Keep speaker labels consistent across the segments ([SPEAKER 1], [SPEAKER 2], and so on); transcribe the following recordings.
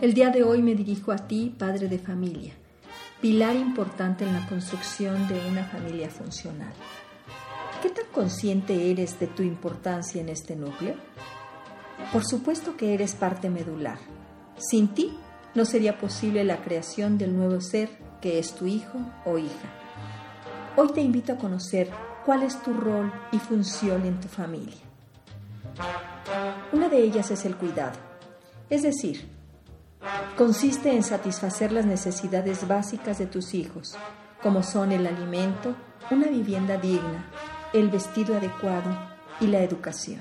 [SPEAKER 1] El día de hoy me dirijo a ti, padre de familia, pilar importante en la construcción de una familia funcional. ¿Qué tan consciente eres de tu importancia en este núcleo? Por supuesto que eres parte medular. Sin ti no sería posible la creación del nuevo ser que es tu hijo o hija. Hoy te invito a conocer cuál es tu rol y función en tu familia. Una de ellas es el cuidado, es decir, Consiste en satisfacer las necesidades básicas de tus hijos, como son el alimento, una vivienda digna, el vestido adecuado y la educación.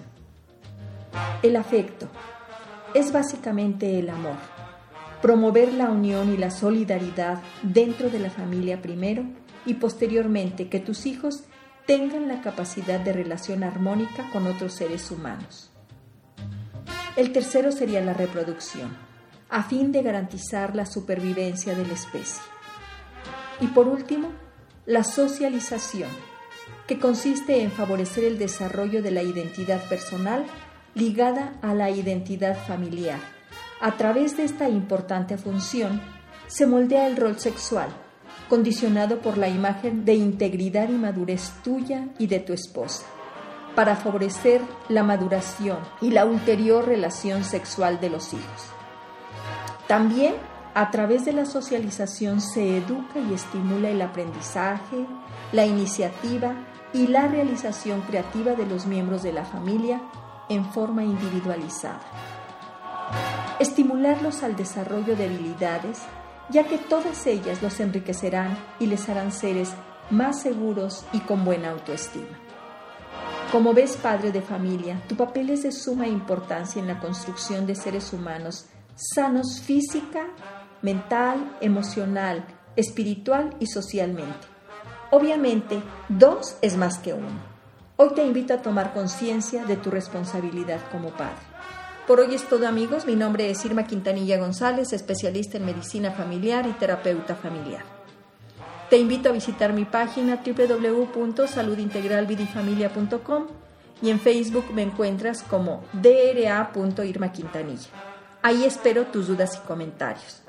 [SPEAKER 1] El afecto es básicamente el amor, promover la unión y la solidaridad dentro de la familia primero y posteriormente que tus hijos tengan la capacidad de relación armónica con otros seres humanos. El tercero sería la reproducción a fin de garantizar la supervivencia de la especie. Y por último, la socialización, que consiste en favorecer el desarrollo de la identidad personal ligada a la identidad familiar. A través de esta importante función, se moldea el rol sexual, condicionado por la imagen de integridad y madurez tuya y de tu esposa, para favorecer la maduración y la ulterior relación sexual de los hijos. También a través de la socialización se educa y estimula el aprendizaje, la iniciativa y la realización creativa de los miembros de la familia en forma individualizada. Estimularlos al desarrollo de habilidades, ya que todas ellas los enriquecerán y les harán seres más seguros y con buena autoestima. Como ves, padre de familia, tu papel es de suma importancia en la construcción de seres humanos sanos física, mental, emocional, espiritual y socialmente. Obviamente, dos es más que uno. Hoy te invito a tomar conciencia de tu responsabilidad como padre. Por hoy es todo amigos, mi nombre es Irma Quintanilla González, especialista en medicina familiar y terapeuta familiar. Te invito a visitar mi página www.saludintegralvidifamilia.com y en Facebook me encuentras como dra.irmaquintanilla. Ahí espero tus dudas y comentarios.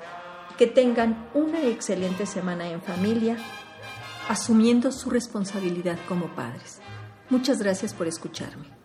[SPEAKER 1] Que tengan una excelente semana en familia, asumiendo su responsabilidad como padres. Muchas gracias por escucharme.